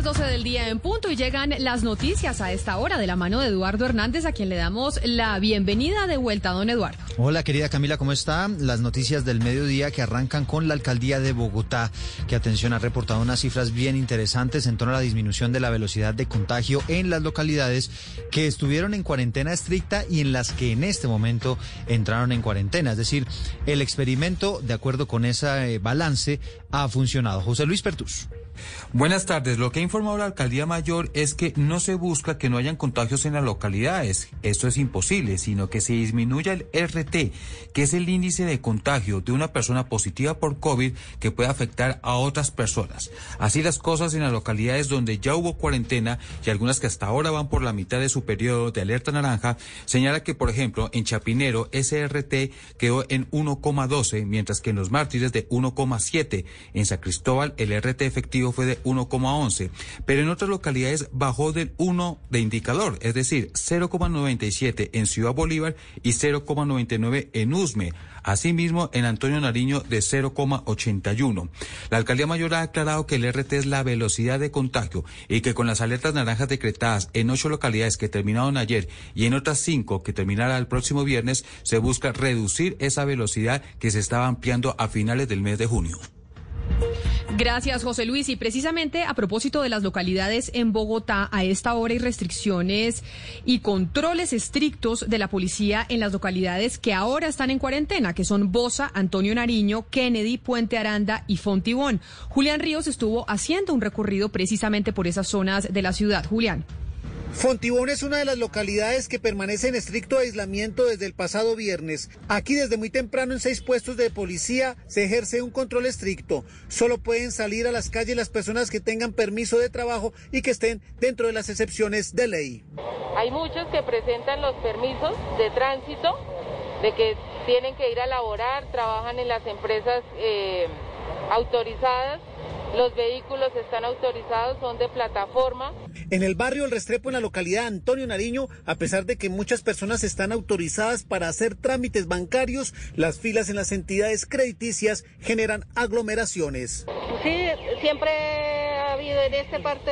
Las 12 del día en punto y llegan las noticias a esta hora de la mano de Eduardo Hernández, a quien le damos la bienvenida de vuelta, don Eduardo. Hola, querida Camila, ¿cómo está? Las noticias del mediodía que arrancan con la alcaldía de Bogotá, que atención ha reportado unas cifras bien interesantes en torno a la disminución de la velocidad de contagio en las localidades que estuvieron en cuarentena estricta y en las que en este momento entraron en cuarentena. Es decir, el experimento, de acuerdo con ese balance, ha funcionado. José Luis Pertus. Buenas tardes. Lo que ha informado la alcaldía mayor es que no se busca que no hayan contagios en las localidades. Esto es imposible, sino que se disminuya el RT, que es el índice de contagio de una persona positiva por COVID que puede afectar a otras personas. Así las cosas en las localidades donde ya hubo cuarentena y algunas que hasta ahora van por la mitad de su periodo de alerta naranja, señala que, por ejemplo, en Chapinero ese RT quedó en 1,12, mientras que en los mártires de 1,7. En San Cristóbal el RT efectivo fue de 1,11, pero en otras localidades bajó del 1 de indicador, es decir, 0,97 en Ciudad Bolívar y 0,99 en Usme. Asimismo, en Antonio Nariño de 0,81. La alcaldía mayor ha aclarado que el RT es la velocidad de contagio y que con las alertas naranjas decretadas en ocho localidades que terminaron ayer y en otras cinco que terminará el próximo viernes, se busca reducir esa velocidad que se estaba ampliando a finales del mes de junio. Gracias, José Luis. Y precisamente a propósito de las localidades en Bogotá, a esta hora hay restricciones y controles estrictos de la policía en las localidades que ahora están en cuarentena, que son Bosa, Antonio Nariño, Kennedy, Puente Aranda y Fontibón. Julián Ríos estuvo haciendo un recorrido precisamente por esas zonas de la ciudad. Julián. Fontibón es una de las localidades que permanece en estricto aislamiento desde el pasado viernes. Aquí desde muy temprano en seis puestos de policía se ejerce un control estricto. Solo pueden salir a las calles las personas que tengan permiso de trabajo y que estén dentro de las excepciones de ley. Hay muchos que presentan los permisos de tránsito, de que tienen que ir a laborar, trabajan en las empresas eh, autorizadas los vehículos están autorizados, son de plataforma. En el barrio El Restrepo, en la localidad Antonio Nariño, a pesar de que muchas personas están autorizadas para hacer trámites bancarios, las filas en las entidades crediticias generan aglomeraciones. Sí, siempre ha habido en esta parte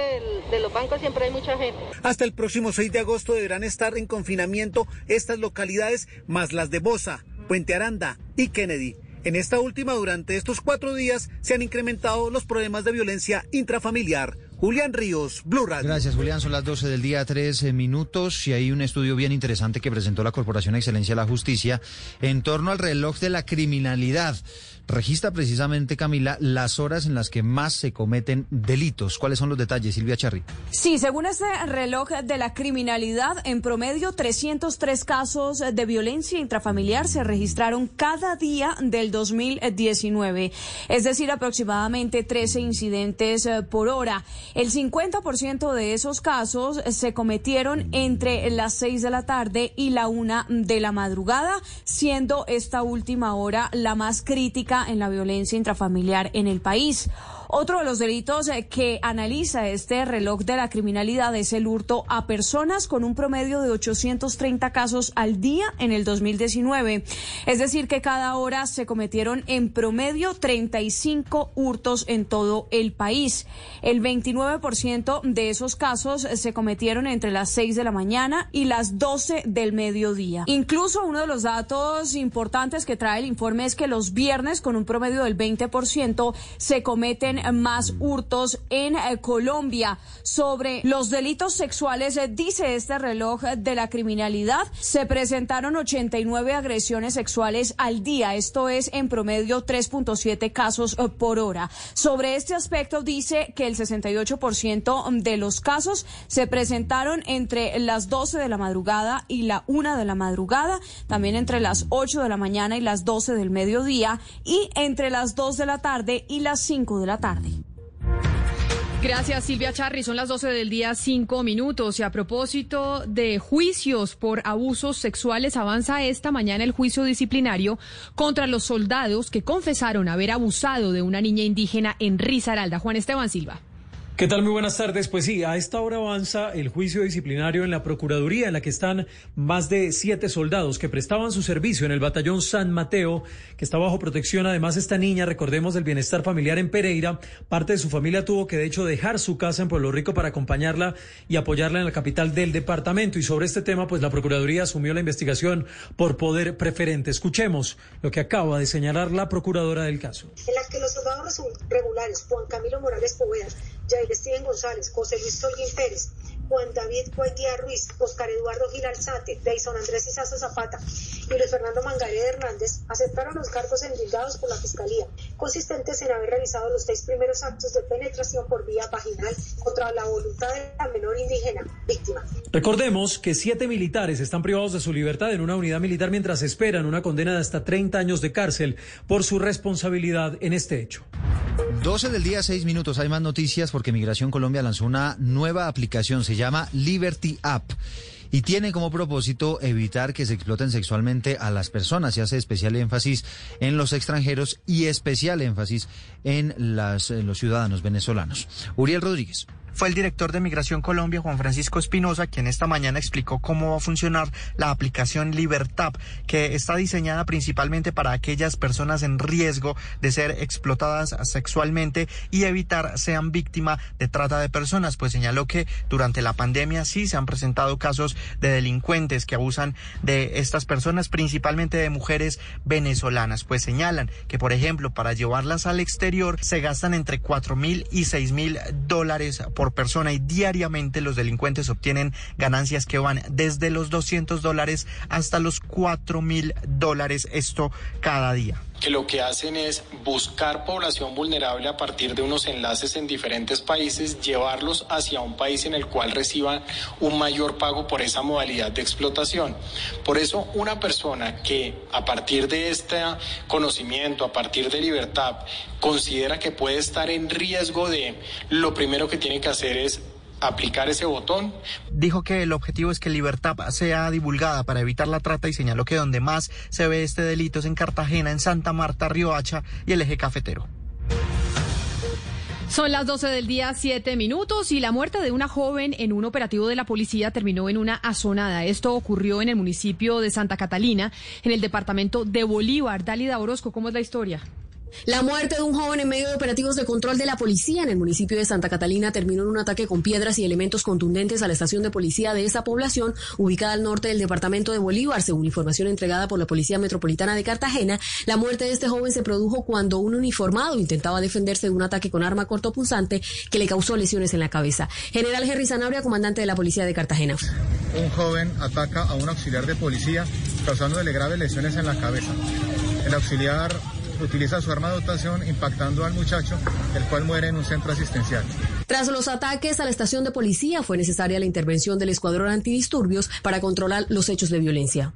de los bancos, siempre hay mucha gente. Hasta el próximo 6 de agosto deberán estar en confinamiento estas localidades, más las de Bosa, Puente Aranda y Kennedy. En esta última, durante estos cuatro días, se han incrementado los problemas de violencia intrafamiliar. Julián Ríos, Blue Radio. Gracias, Julián. Son las 12 del día, 13 minutos. Y hay un estudio bien interesante que presentó la Corporación Excelencia de la Justicia en torno al reloj de la criminalidad registra precisamente, Camila, las horas en las que más se cometen delitos. ¿Cuáles son los detalles, Silvia Charri? Sí, según este reloj de la criminalidad, en promedio 303 casos de violencia intrafamiliar se registraron cada día del 2019, es decir, aproximadamente 13 incidentes eh, por hora. El 50% de esos casos se cometieron entre las 6 de la tarde y la 1 de la madrugada, siendo esta última hora la más crítica en la violencia intrafamiliar en el país. Otro de los delitos eh, que analiza este reloj de la criminalidad es el hurto a personas con un promedio de 830 casos al día en el 2019. Es decir, que cada hora se cometieron en promedio 35 hurtos en todo el país. El 29% de esos casos se cometieron entre las 6 de la mañana y las 12 del mediodía. Incluso uno de los datos importantes que trae el informe es que los viernes, con un promedio del 20%, se cometen más hurtos en eh, Colombia. Sobre los delitos sexuales, eh, dice este reloj de la criminalidad, se presentaron 89 agresiones sexuales al día. Esto es en promedio 3.7 casos eh, por hora. Sobre este aspecto dice que el 68% de los casos se presentaron entre las 12 de la madrugada y la 1 de la madrugada, también entre las 8 de la mañana y las 12 del mediodía y entre las 2 de la tarde y las 5 de la tarde. Gracias, Silvia Charri. Son las 12 del día, cinco minutos. Y a propósito de juicios por abusos sexuales, avanza esta mañana el juicio disciplinario contra los soldados que confesaron haber abusado de una niña indígena en Risaralda. Juan Esteban Silva. ¿Qué tal? Muy buenas tardes. Pues sí, a esta hora avanza el juicio disciplinario en la Procuraduría, en la que están más de siete soldados que prestaban su servicio en el batallón San Mateo, que está bajo protección. Además, esta niña, recordemos, del bienestar familiar en Pereira, parte de su familia tuvo que, de hecho, dejar su casa en Pueblo Rico para acompañarla y apoyarla en la capital del departamento. Y sobre este tema, pues la Procuraduría asumió la investigación por poder preferente. Escuchemos lo que acaba de señalar la Procuradora del caso. En la que los soldados regulares, Juan Camilo Morales Poveda, Jair Steven González, José Luis Tolguín Pérez, Juan David Cuaitía Ruiz, Oscar Eduardo Gil Alzate, Deison Andrés Izazo Zapata y Luis Fernando Mangaré Hernández aceptaron los cargos endilgados por la Fiscalía, consistentes en haber realizado los seis primeros actos de penetración por vía vaginal contra la voluntad de la menor indígena víctima. Recordemos que siete militares están privados de su libertad en una unidad militar mientras esperan una condena de hasta 30 años de cárcel por su responsabilidad en este hecho. 12 del día, 6 minutos. Hay más noticias porque Migración Colombia lanzó una nueva aplicación. Se llama Liberty App y tiene como propósito evitar que se exploten sexualmente a las personas. Se hace especial énfasis en los extranjeros y especial énfasis en, en los ciudadanos venezolanos. Uriel Rodríguez fue el director de Migración Colombia, Juan Francisco Espinosa, quien esta mañana explicó cómo va a funcionar la aplicación Libertad, que está diseñada principalmente para aquellas personas en riesgo de ser explotadas sexualmente y evitar sean víctimas de trata de personas, pues señaló que durante la pandemia sí se han presentado casos de delincuentes que abusan de estas personas, principalmente de mujeres venezolanas, pues señalan que, por ejemplo, para llevarlas al exterior se gastan entre cuatro mil y seis mil dólares por persona y diariamente los delincuentes obtienen ganancias que van desde los 200 dólares hasta los 4 mil dólares, esto cada día que lo que hacen es buscar población vulnerable a partir de unos enlaces en diferentes países, llevarlos hacia un país en el cual reciban un mayor pago por esa modalidad de explotación. Por eso, una persona que a partir de este conocimiento, a partir de libertad, considera que puede estar en riesgo de, lo primero que tiene que hacer es aplicar ese botón. Dijo que el objetivo es que Libertad sea divulgada para evitar la trata y señaló que donde más se ve este delito es en Cartagena, en Santa Marta, Riohacha y el eje cafetero. Son las 12 del día, 7 minutos, y la muerte de una joven en un operativo de la policía terminó en una azonada. Esto ocurrió en el municipio de Santa Catalina, en el departamento de Bolívar. Dalida Orozco, ¿cómo es la historia? La muerte de un joven en medio de operativos de control de la policía en el municipio de Santa Catalina terminó en un ataque con piedras y elementos contundentes a la estación de policía de esa población, ubicada al norte del departamento de Bolívar. Según información entregada por la Policía Metropolitana de Cartagena, la muerte de este joven se produjo cuando un uniformado intentaba defenderse de un ataque con arma cortopunzante que le causó lesiones en la cabeza. General Henry Zanabria, comandante de la Policía de Cartagena. Un joven ataca a un auxiliar de policía causándole graves lesiones en la cabeza. El auxiliar utiliza su arma de dotación impactando al muchacho, el cual muere en un centro asistencial. Tras los ataques a la estación de policía fue necesaria la intervención del escuadrón antidisturbios para controlar los hechos de violencia.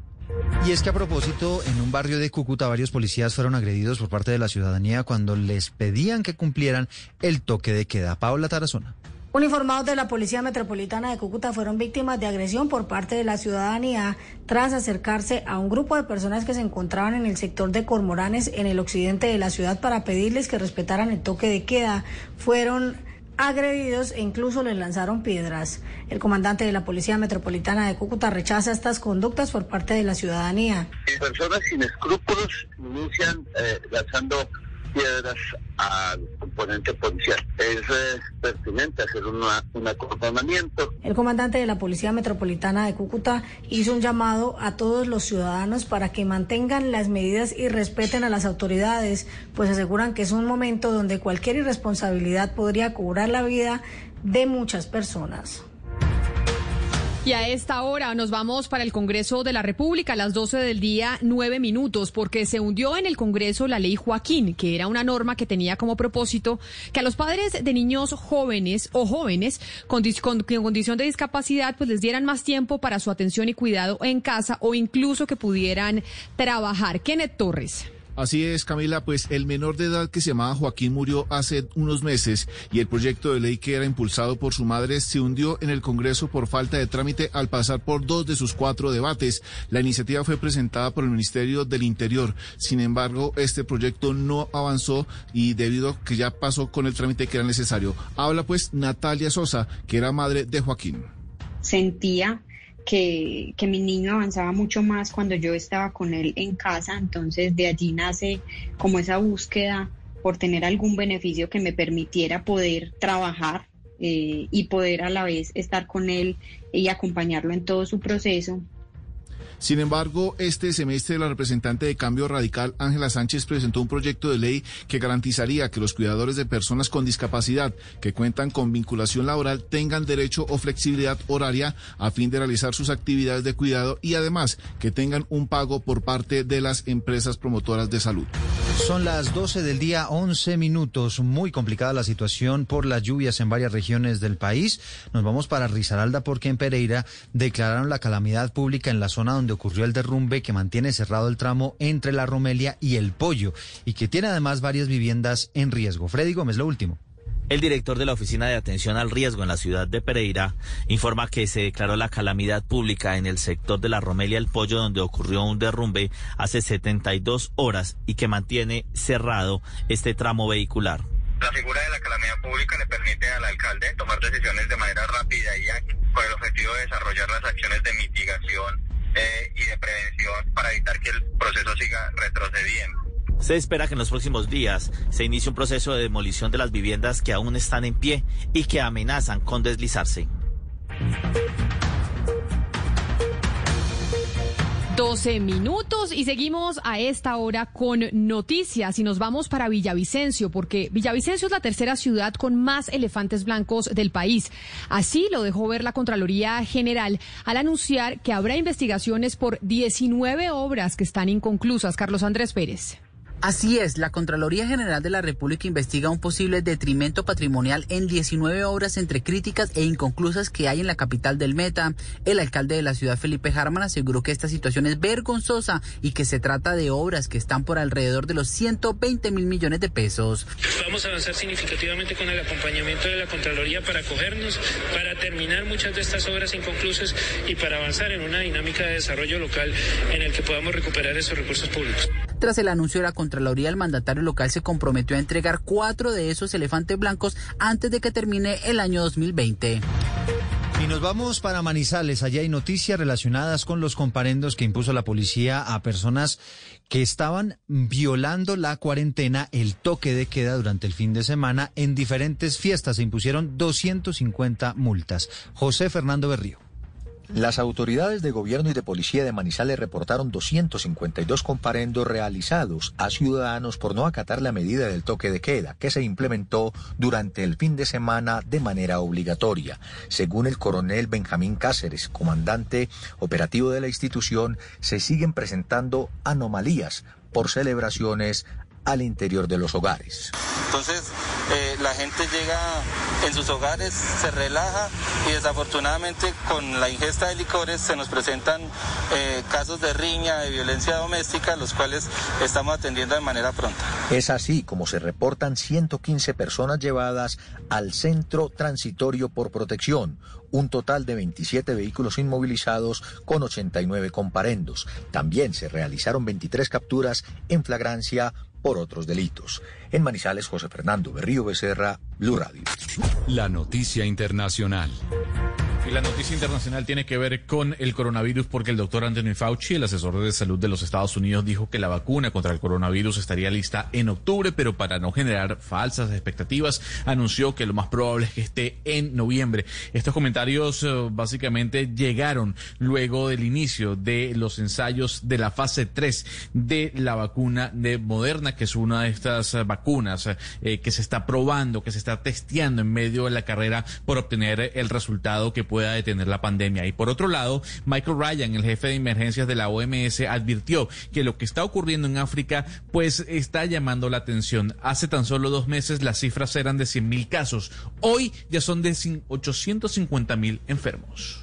Y es que a propósito, en un barrio de Cúcuta varios policías fueron agredidos por parte de la ciudadanía cuando les pedían que cumplieran el toque de queda. Paula Tarazona. Uniformados de la Policía Metropolitana de Cúcuta fueron víctimas de agresión por parte de la ciudadanía tras acercarse a un grupo de personas que se encontraban en el sector de Cormoranes en el occidente de la ciudad para pedirles que respetaran el toque de queda. Fueron agredidos e incluso les lanzaron piedras. El comandante de la Policía Metropolitana de Cúcuta rechaza estas conductas por parte de la ciudadanía. Personas sin escrúpulos inician eh, lanzando piedras al componente policial. Es eh, pertinente hacer un acordonamiento. El comandante de la Policía Metropolitana de Cúcuta hizo un llamado a todos los ciudadanos para que mantengan las medidas y respeten a las autoridades, pues aseguran que es un momento donde cualquier irresponsabilidad podría cobrar la vida de muchas personas. Y a esta hora nos vamos para el Congreso de la República a las 12 del día, nueve minutos, porque se hundió en el Congreso la ley Joaquín, que era una norma que tenía como propósito que a los padres de niños jóvenes o jóvenes con, con, con condición de discapacidad pues les dieran más tiempo para su atención y cuidado en casa o incluso que pudieran trabajar. Kenneth Torres. Así es, Camila, pues el menor de edad que se llamaba Joaquín murió hace unos meses y el proyecto de ley que era impulsado por su madre se hundió en el Congreso por falta de trámite al pasar por dos de sus cuatro debates. La iniciativa fue presentada por el Ministerio del Interior. Sin embargo, este proyecto no avanzó y debido a que ya pasó con el trámite que era necesario. Habla pues Natalia Sosa, que era madre de Joaquín. Sentía que, mi niño avanzaba mucho más cuando yo estaba con él en casa, entonces de allí nace como esa búsqueda por tener algún beneficio que me permitiera poder trabajar eh, y poder a la vez estar con él y acompañarlo en todo su proceso. Sin embargo, este semestre la representante de Cambio Radical, Ángela Sánchez, presentó un proyecto de ley que garantizaría que los cuidadores de personas con discapacidad que cuentan con vinculación laboral tengan derecho o flexibilidad horaria a fin de realizar sus actividades de cuidado y además que tengan un pago por parte de las empresas promotoras de salud. Son las 12 del día, 11 minutos. Muy complicada la situación por las lluvias en varias regiones del país. Nos vamos para Risaralda porque en Pereira declararon la calamidad pública en la zona donde ocurrió el derrumbe que mantiene cerrado el tramo entre la Romelia y el Pollo y que tiene además varias viviendas en riesgo. Freddy Gómez, lo último. El director de la Oficina de Atención al Riesgo en la ciudad de Pereira informa que se declaró la calamidad pública en el sector de la Romelia El Pollo donde ocurrió un derrumbe hace 72 horas y que mantiene cerrado este tramo vehicular. La figura de la calamidad pública le permite al alcalde tomar decisiones de manera rápida y ágil con el objetivo de desarrollar las acciones de mitigación eh, y de prevención para evitar que el proceso siga retrocediendo. Se espera que en los próximos días se inicie un proceso de demolición de las viviendas que aún están en pie y que amenazan con deslizarse. 12 minutos y seguimos a esta hora con noticias y nos vamos para Villavicencio porque Villavicencio es la tercera ciudad con más elefantes blancos del país. Así lo dejó ver la Contraloría General al anunciar que habrá investigaciones por 19 obras que están inconclusas. Carlos Andrés Pérez. Así es, la Contraloría General de la República investiga un posible detrimento patrimonial en 19 obras entre críticas e inconclusas que hay en la capital del Meta. El alcalde de la ciudad, Felipe Harman, aseguró que esta situación es vergonzosa y que se trata de obras que están por alrededor de los 120 mil millones de pesos. Vamos a avanzar significativamente con el acompañamiento de la Contraloría para acogernos, para terminar muchas de estas obras inconclusas y para avanzar en una dinámica de desarrollo local en el que podamos recuperar esos recursos públicos. Tras el anuncio de la Contraloría, el mandatario local se comprometió a entregar cuatro de esos elefantes blancos antes de que termine el año 2020. Y nos vamos para Manizales. Allá hay noticias relacionadas con los comparendos que impuso la policía a personas que estaban violando la cuarentena, el toque de queda durante el fin de semana en diferentes fiestas. Se impusieron 250 multas. José Fernando Berrío. Las autoridades de gobierno y de policía de Manizales reportaron 252 comparendos realizados a ciudadanos por no acatar la medida del toque de queda que se implementó durante el fin de semana de manera obligatoria. Según el coronel Benjamín Cáceres, comandante operativo de la institución, se siguen presentando anomalías por celebraciones al interior de los hogares. Entonces, eh, la gente llega en sus hogares, se relaja y desafortunadamente con la ingesta de licores se nos presentan eh, casos de riña, de violencia doméstica, los cuales estamos atendiendo de manera pronta. Es así como se reportan 115 personas llevadas al centro transitorio por protección, un total de 27 vehículos inmovilizados con 89 comparendos. También se realizaron 23 capturas en flagrancia por otros delitos. En Manizales, José Fernando Berrío Becerra, Blue Radio. La noticia internacional. Y la noticia internacional tiene que ver con el coronavirus porque el doctor Anthony Fauci, el asesor de salud de los Estados Unidos, dijo que la vacuna contra el coronavirus estaría lista en octubre, pero para no generar falsas expectativas, anunció que lo más probable es que esté en noviembre. Estos comentarios eh, básicamente llegaron luego del inicio de los ensayos de la fase 3 de la vacuna de Moderna, que es una de estas vacunas eh, que se está probando, que se está testeando en medio de la carrera por obtener el resultado que pueda detener la pandemia. Y por otro lado, Michael Ryan, el jefe de emergencias de la OMS, advirtió que lo que está ocurriendo en África, pues está llamando la atención. Hace tan solo dos meses las cifras eran de 100 mil casos. Hoy ya son de 850 mil enfermos.